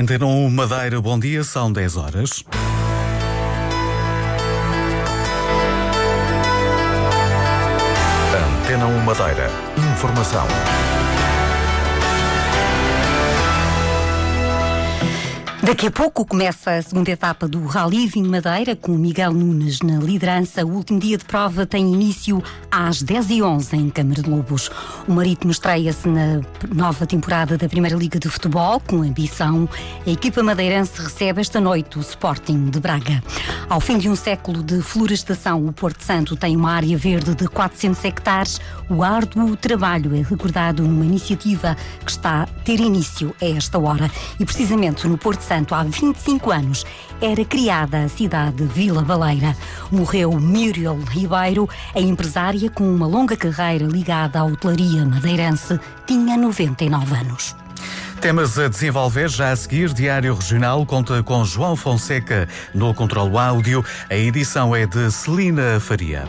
Antena 1 Madeira, bom dia, são 10 horas. Antena 1 Madeira, informação. Daqui a pouco começa a segunda etapa do Rally Vinho Madeira, com Miguel Nunes na liderança. O último dia de prova tem início às 10h11 em Câmara de Lobos. O Marítimo estreia-se na nova temporada da Primeira Liga de Futebol, com ambição. A equipa madeirense recebe esta noite o Sporting de Braga. Ao fim de um século de florestação, o Porto Santo tem uma área verde de 400 hectares. O árduo trabalho é recordado numa iniciativa que está a ter início a esta hora. E precisamente no Porto Santo, há 25 anos, era criada a cidade de Vila Baleira. Morreu Muriel Ribeiro, a empresária com uma longa carreira ligada à hotelaria madeirense, tinha 99 anos. Temas a desenvolver já a seguir. Diário Regional conta com João Fonseca no controlo áudio. A edição é de Celina Faria.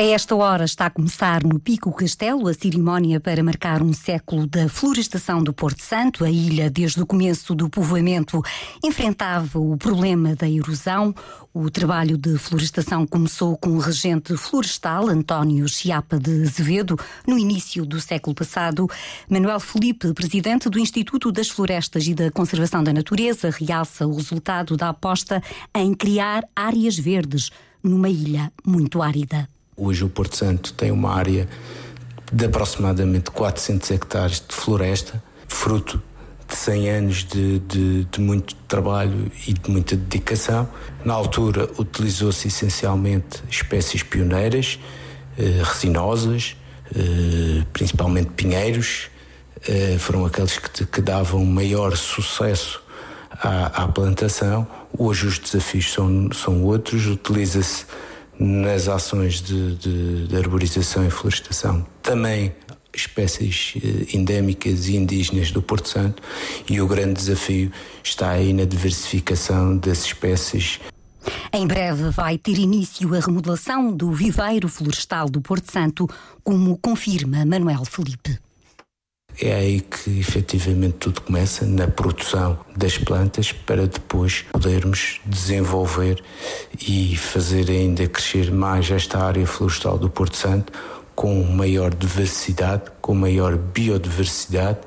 A esta hora está a começar no Pico Castelo a cerimónia para marcar um século da florestação do Porto Santo. A ilha, desde o começo do povoamento, enfrentava o problema da erosão. O trabalho de florestação começou com o regente florestal António Chiapa de Azevedo no início do século passado. Manuel Felipe, presidente do Instituto das Florestas e da Conservação da Natureza, realça o resultado da aposta em criar áreas verdes numa ilha muito árida. Hoje o Porto Santo tem uma área de aproximadamente 400 hectares de floresta, fruto de 100 anos de, de, de muito trabalho e de muita dedicação. Na altura utilizou-se essencialmente espécies pioneiras, eh, resinosas, eh, principalmente pinheiros, eh, foram aqueles que, que, davam maior sucesso à, à plantação. Hoje os desafios são, são outros, utiliza-se nas ações de, de, de arborização e florestação também espécies eh, endémicas e indígenas do Porto Santo e o grande desafio está aí na diversificação das espécies. Em breve vai ter início a remodelação do viveiro florestal do Porto Santo, como confirma Manuel Felipe. É aí que efetivamente tudo começa, na produção das plantas, para depois podermos desenvolver e fazer ainda crescer mais esta área florestal do Porto Santo, com maior diversidade, com maior biodiversidade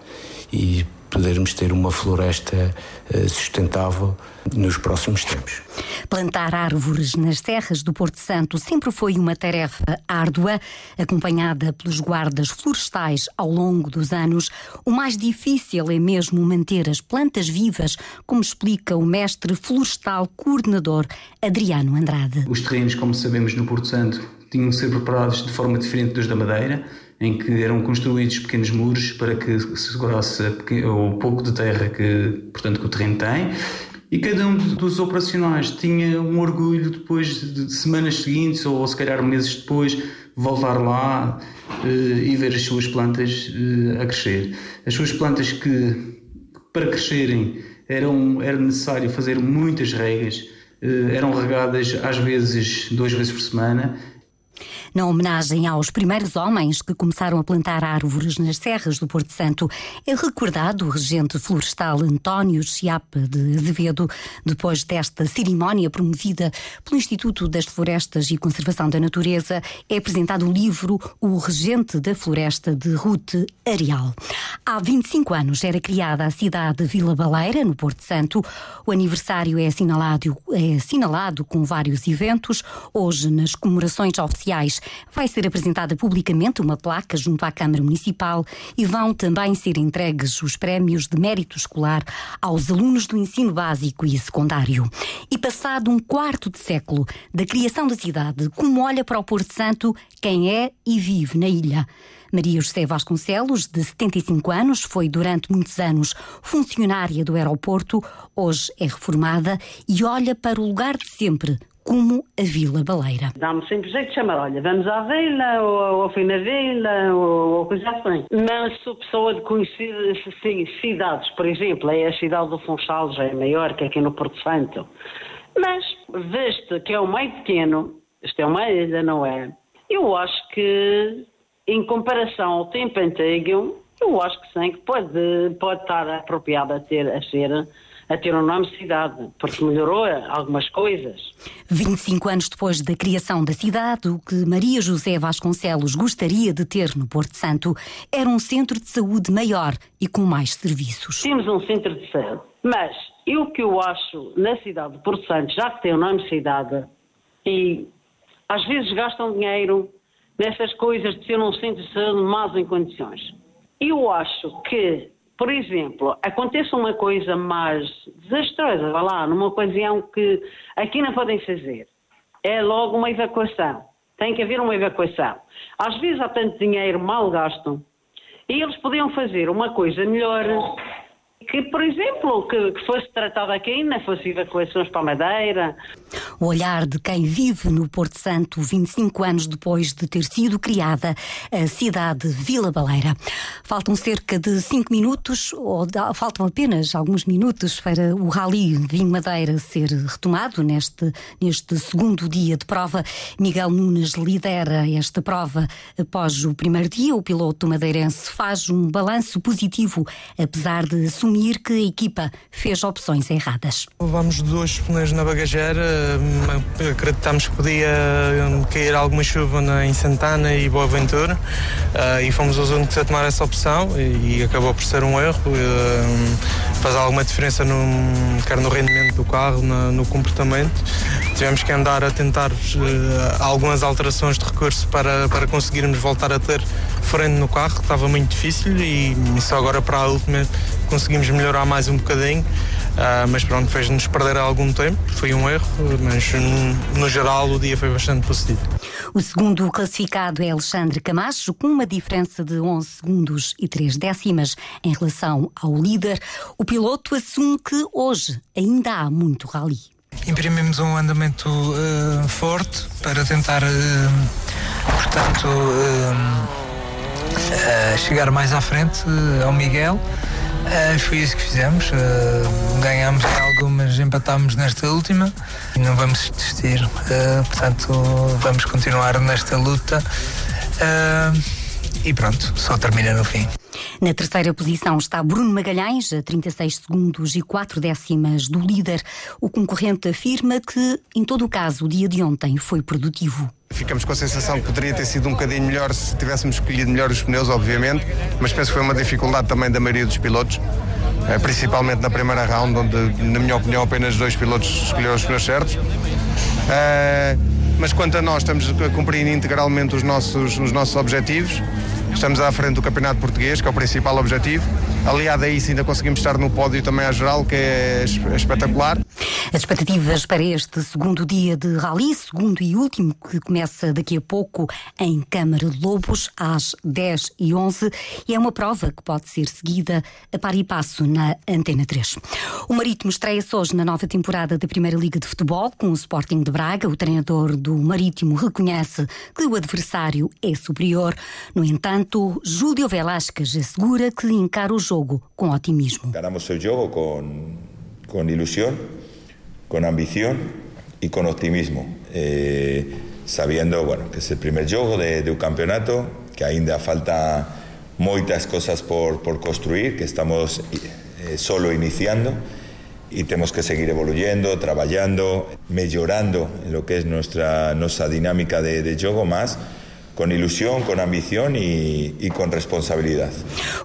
e podermos ter uma floresta eh, sustentável nos próximos tempos. Plantar árvores nas serras do Porto Santo sempre foi uma tarefa árdua, acompanhada pelos guardas florestais ao longo dos anos. O mais difícil é mesmo manter as plantas vivas, como explica o mestre florestal coordenador Adriano Andrade. Os terrenos, como sabemos, no Porto Santo tinham de ser preparados de forma diferente dos da Madeira em que eram construídos pequenos muros para que segurasse o pouco de terra que, portanto, que o terreno tem. E cada um dos operacionais tinha um orgulho depois de semanas seguintes ou se calhar meses depois voltar lá uh, e ver as suas plantas uh, a crescer. As suas plantas que para crescerem eram, era necessário fazer muitas regas, uh, eram regadas às vezes duas vezes por semana na homenagem aos primeiros homens que começaram a plantar árvores nas serras do Porto Santo, é recordado o regente florestal António Chiapa de Azevedo, depois desta cerimónia promovida pelo Instituto das Florestas e Conservação da Natureza, é apresentado o livro O Regente da Floresta de Ruth Arial. Há 25 anos era criada a cidade de Vila Baleira, no Porto Santo. O aniversário é assinalado, é assinalado com vários eventos. Hoje, nas comemorações oficiais, vai ser apresentada publicamente uma placa junto à Câmara Municipal e vão também ser entregues os prémios de mérito escolar aos alunos do ensino básico e secundário. E passado um quarto de século da criação da cidade, como olha para o Porto Santo quem é e vive na ilha? Maria José Vasconcelos, de 75 anos, foi durante muitos anos funcionária do aeroporto, hoje é reformada e olha para o lugar de sempre, como a Vila Baleira. Dá-me sempre jeito de chamar, olha, vamos à vila, ou, ou fui na vila, ou, ou coisa assim. Mas sou pessoa de conhecer assim, cidades, por exemplo, é a cidade do Funchal, já é maior que aqui no Porto Santo. Mas, veste que é o meio pequeno, isto é uma ilha, não é? Eu acho que, em comparação ao tempo antigo, eu acho que sim, que pode, pode estar apropriado a, ter, a ser a ter um nome cidade, porque melhorou algumas coisas. 25 anos depois da criação da cidade, o que Maria José Vasconcelos gostaria de ter no Porto Santo era um centro de saúde maior e com mais serviços. Temos um centro de saúde, mas eu que eu acho na cidade de Porto Santo, já que tem o nome cidade, e às vezes gastam dinheiro nessas coisas de ser um centro de saúde mais em condições. Eu acho que por exemplo, acontece uma coisa mais desastrosa, vá lá, numa ocasião que aqui não podem fazer, é logo uma evacuação. Tem que haver uma evacuação. Às vezes há tanto dinheiro mal gasto e eles podiam fazer uma coisa melhor que, por exemplo, que, que fosse tratado aqui, não fosse evacuações para a Madeira. O olhar de quem vive no Porto Santo 25 anos depois de ter sido criada a cidade de Vila Baleira. Faltam cerca de 5 minutos, ou faltam apenas alguns minutos para o Rally Vinho Madeira ser retomado neste, neste segundo dia de prova. Miguel Nunes lidera esta prova após o primeiro dia. O piloto madeirense faz um balanço positivo, apesar de assumir assumir que a equipa fez opções erradas. Levamos dois pneus na bagageira, hum, acreditamos que podia hum, cair alguma chuva em Santana e Boa Ventura uh, e fomos os únicos a tomar essa opção e, acabou por ser um erro. Faz alguma diferença no, quer no rendimento do carro, no, no comportamento. Tivemos que andar a tentar uh, algumas alterações de recurso para, para conseguirmos voltar a ter frente no carro, que estava muito difícil e só agora para a última conseguimos melhorar mais um bocadinho. Uh, mas pronto, fez-nos perder algum tempo, foi um erro, mas no, no geral o dia foi bastante positivo. O segundo classificado é Alexandre Camacho, com uma diferença de 11 segundos e 3 décimas em relação ao líder. O piloto assume que hoje ainda há muito rally. Imprimimos um andamento uh, forte para tentar, uh, portanto, chegar mais à frente ao Miguel. Uh, foi isso que fizemos. Uh, ganhámos algumas, empatámos nesta última e não vamos desistir. Uh, portanto, vamos continuar nesta luta. e pronto, só termina no fim. Na terceira posição está Bruno Magalhães, a 36 segundos e 4 décimas do líder. O concorrente afirma que, em todo o caso, o dia de ontem foi produtivo. Ficamos com a sensação que poderia ter sido um bocadinho melhor se tivéssemos escolhido melhor os pneus, obviamente, mas penso que foi uma dificuldade também da maioria dos pilotos, eh, principalmente na primeira round, onde, na minha opinião, apenas dois pilotos escolheram os pneus certos. Uh, mas quanto a nós, estamos a cumprir integralmente os nossos, os nossos objetivos. Estamos à frente do Campeonato Português, que é o principal objetivo. Aliado a isso, ainda conseguimos estar no pódio também à geral, que é espetacular. As expectativas para este segundo dia de rally, segundo e último, que começa daqui a pouco em Câmara de Lobos, às 10 e 11, e é uma prova que pode ser seguida a par e passo na Antena 3. O Marítimo estreia-se hoje na nova temporada da Primeira Liga de Futebol, com o Sporting de Braga. O treinador do Marítimo reconhece que o adversário é superior. No entanto, Júlio Velasquez assegura que encara o jogo com otimismo. Ganamos o jogo com, com ilusão con ambición y con optimismo, eh, sabiendo bueno, que es el primer juego de, un campeonato, que ainda falta moitas cosas por, por construir, que estamos eh, solo iniciando y tenemos que seguir evoluyendo, trabajando, mejorando lo que es nuestra, nuestra dinámica de juego más com ilusão, com ambição e, e, com responsabilidade.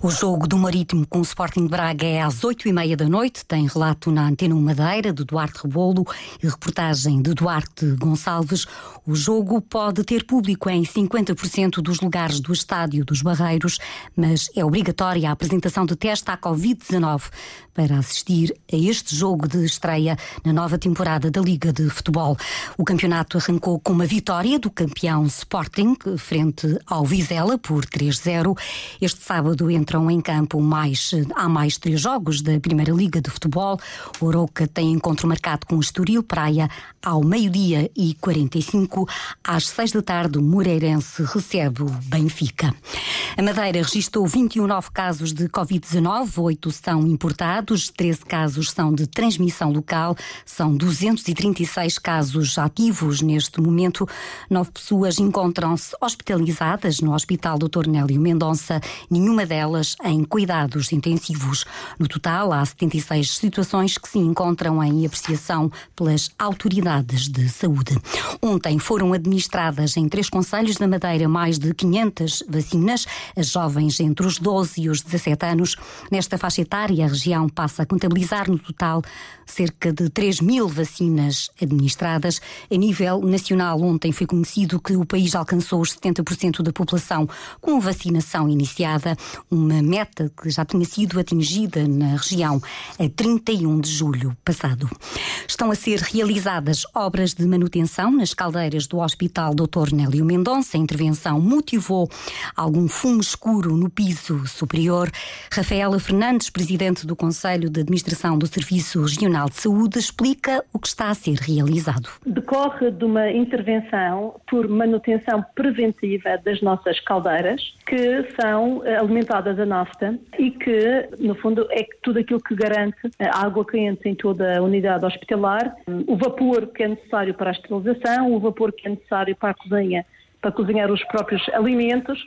O jogo do Marítimo com o Sporting de Braga é às oito e meia da noite. Tem relato na Antena Madeira de Duarte Rebolo e reportagem de Duarte Gonçalves. O jogo pode ter público em 50% dos lugares do Estádio dos Barreiros, mas é obrigatória a apresentação de teste à Covid-19 para assistir a este jogo de estreia na nova temporada da Liga de Futebol. O campeonato arrancou com uma vitória do campeão Sporting frente ao Vizela por 3-0. Este sábado entram em campo mais, há mais três jogos da Primeira Liga de Futebol. O Oroca tem encontro marcado com o Estoril Praia ao meio-dia e 45. Às seis da tarde, o Moreirense recebe o Benfica. A Madeira registrou 21 novos casos de Covid-19, oito são importados, 13 casos são de transmissão local, são 236 casos ativos neste momento. Nove pessoas encontram-se hospitalizadas no Hospital Dr. Nélio Mendonça, nenhuma delas em cuidados intensivos. No total, há 76 situações que se encontram em apreciação pelas autoridades de saúde. Ontem foram administradas em três conselhos da Madeira mais de 500 vacinas as jovens entre os 12 e os 17 anos. Nesta faixa etária, a região passa a contabilizar no total cerca de 3 mil vacinas administradas. A nível nacional, ontem foi conhecido que o país alcançou os 70% da população com vacinação iniciada, uma meta que já tinha sido atingida na região a 31 de julho passado. Estão a ser realizadas obras de manutenção nas caldeiras do Hospital Dr. Nélio Mendonça. A intervenção motivou algum fumo escuro no piso superior. Rafaela Fernandes, presidente do Conselho de Administração do Serviço Regional de Saúde, explica o que está a ser realizado. Decorre de uma intervenção por manutenção preventiva das nossas caldeiras, que são eh, alimentadas a nafta e que, no fundo, é tudo aquilo que garante a água quente em toda a unidade hospitalar, o vapor que é necessário para a esterilização, o vapor que é necessário para a cozinha, para cozinhar os próprios alimentos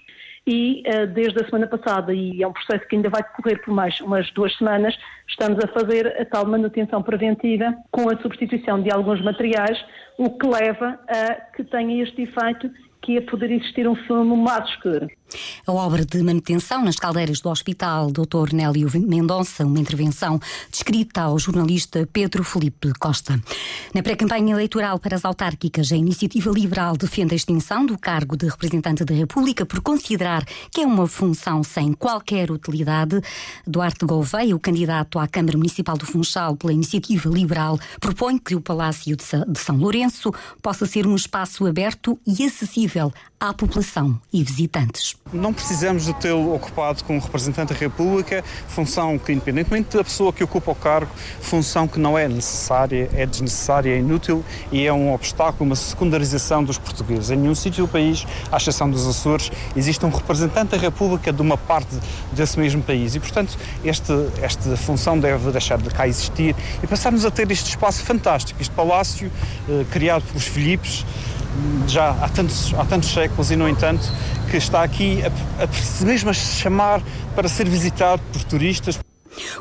e uh, desde a semana passada, e é um processo que ainda vai decorrer por mais umas duas semanas, estamos a fazer a tal manutenção preventiva com a substituição de alguns materiais, o que leva a que tenha este efeito que poder existir um fumo mais escuro. A obra de manutenção nas caldeiras do Hospital Dr. Nélio Mendonça, uma intervenção descrita ao jornalista Pedro Felipe Costa. Na pré-campanha eleitoral para as autárquicas, a Iniciativa Liberal defende a extinção do cargo de representante da República por considerar que é uma função sem qualquer utilidade. Duarte Gouveia, o candidato à Câmara Municipal do Funchal pela Iniciativa Liberal, propõe que o Palácio de São Lourenço possa ser um espaço aberto e acessível à população e visitantes. Não precisamos de tê-lo ocupado como representante da República, função que, independentemente da pessoa que ocupa o cargo, função que não é necessária, é desnecessária, é inútil e é um obstáculo, uma secundarização dos portugueses. Em nenhum sítio do país, à exceção dos Açores, existe um representante da República de uma parte desse mesmo país e, portanto, este, esta função deve deixar de cá existir e passarmos a ter este espaço fantástico, este palácio eh, criado pelos Filipes, já há tantos, há tantos séculos e, no entanto, que está aqui a, a mesmo a chamar para ser visitado por turistas.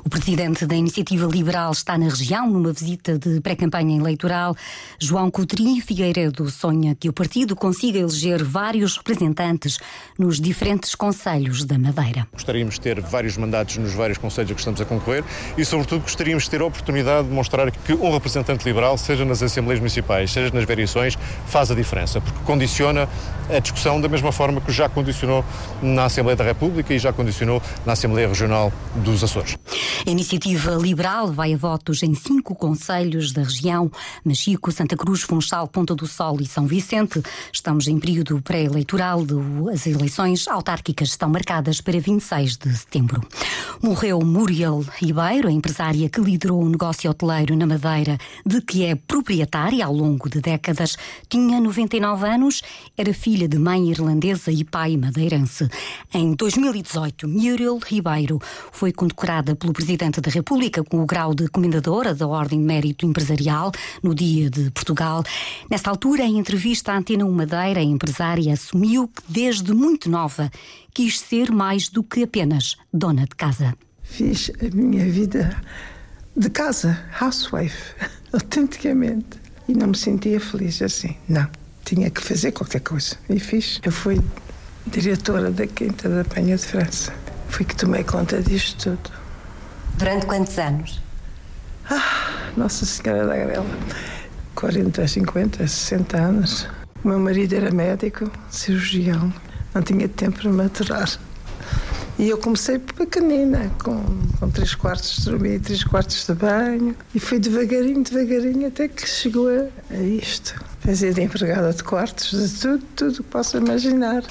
O presidente da Iniciativa Liberal está na região numa visita de pré-campanha eleitoral. João Coutrinho Figueiredo sonha que o partido consiga eleger vários representantes nos diferentes conselhos da Madeira. Gostaríamos de ter vários mandatos nos vários conselhos a que estamos a concorrer e, sobretudo, gostaríamos de ter a oportunidade de mostrar que um representante liberal, seja nas Assembleias Municipais, seja nas variações, faz a diferença, porque condiciona a discussão da mesma forma que já condicionou na Assembleia da República e já condicionou na Assembleia Regional dos Açores. A iniciativa liberal vai a votos em cinco conselhos da região: Machico, Santa Cruz, Funchal, Ponta do Sol e São Vicente. Estamos em período pré-eleitoral. As eleições autárquicas estão marcadas para 26 de setembro. Morreu Muriel Ribeiro, a empresária que liderou o negócio hoteleiro na Madeira, de que é proprietária ao longo de décadas. Tinha 99 anos, era filha de mãe irlandesa e pai madeirense. Em 2018, Muriel Ribeiro foi condecorada pelo Presidente da República com o grau de Comendadora da Ordem de Mérito Empresarial no Dia de Portugal. Nessa altura, em entrevista à Antena Madeira, a empresária assumiu que desde muito nova quis ser mais do que apenas dona de casa. Fiz a minha vida de casa, housewife, autenticamente. E não me sentia feliz assim. Não. Tinha que fazer qualquer coisa. E fiz. Eu fui diretora da Quinta da Penha de França. Fui que tomei conta disto tudo. Durante quantos anos? Ah, Nossa Senhora da Grela. 40, 50, 60 anos. O meu marido era médico, cirurgião. Não tinha tempo para maturar. E eu comecei pequenina, com, com três quartos de dormir, três quartos de banho, e foi devagarinho, devagarinho, até que chegou a, a isto. Fazer empregada de quartos, de tudo, tudo que posso imaginar.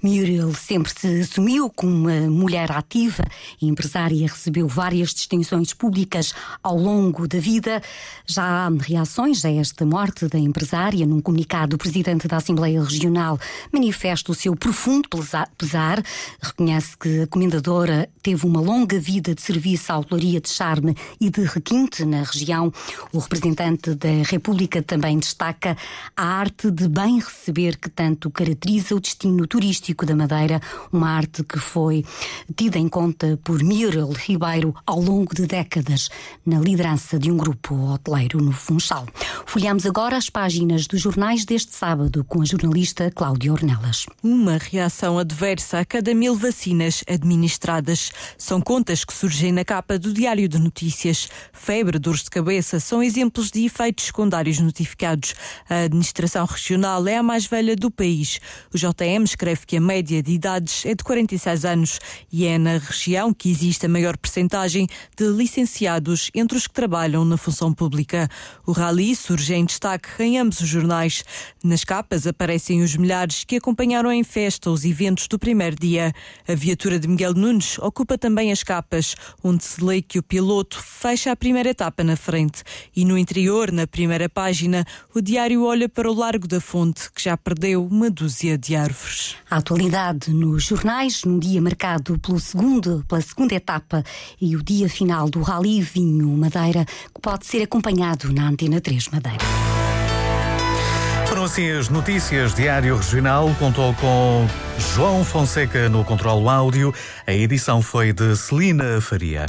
Muriel sempre se assumiu como uma mulher ativa e empresária, recebeu várias distinções públicas ao longo da vida. Já há reações a esta morte da empresária. Num comunicado, o presidente da Assembleia Regional manifesta o seu profundo pesar, reconhece que a comendadora teve uma longa vida de serviço à autoria de charme e de requinte na região. O representante da República também destaca a arte de bem receber que tanto caracteriza o destino turístico da Madeira, uma arte que foi tida em conta por Muriel Ribeiro ao longo de décadas na liderança de um grupo hoteleiro no Funchal. Folhamos agora as páginas dos jornais deste sábado com a jornalista Cláudia Ornelas. Uma reação adversa a cada mil vacinas administradas. São contas que surgem na capa do Diário de Notícias. Febre, dores de cabeça são exemplos de efeitos secundários notificados. A administração regional é a mais velha do país. O JM escreve que a média de idades é de 46 anos e é na região que existe a maior percentagem de licenciados entre os que trabalham na função pública. O rally surge em destaque em ambos os jornais. Nas capas aparecem os milhares que acompanharam em festa os eventos do primeiro dia. A viatura de Miguel Nunes ocupa também as capas, onde se lê que o piloto fecha a primeira etapa na frente. E no interior, na primeira página, o diário olha para o Largo da Fonte, que já perdeu uma dúzia de árvores. Atualidade nos jornais, num dia marcado pelo segundo, pela segunda etapa e o dia final do Rally Vinho Madeira, que pode ser acompanhado na Antena 3 Madeira. Foram assim as notícias. Diário Regional contou com João Fonseca no controle áudio. A edição foi de Celina Faria.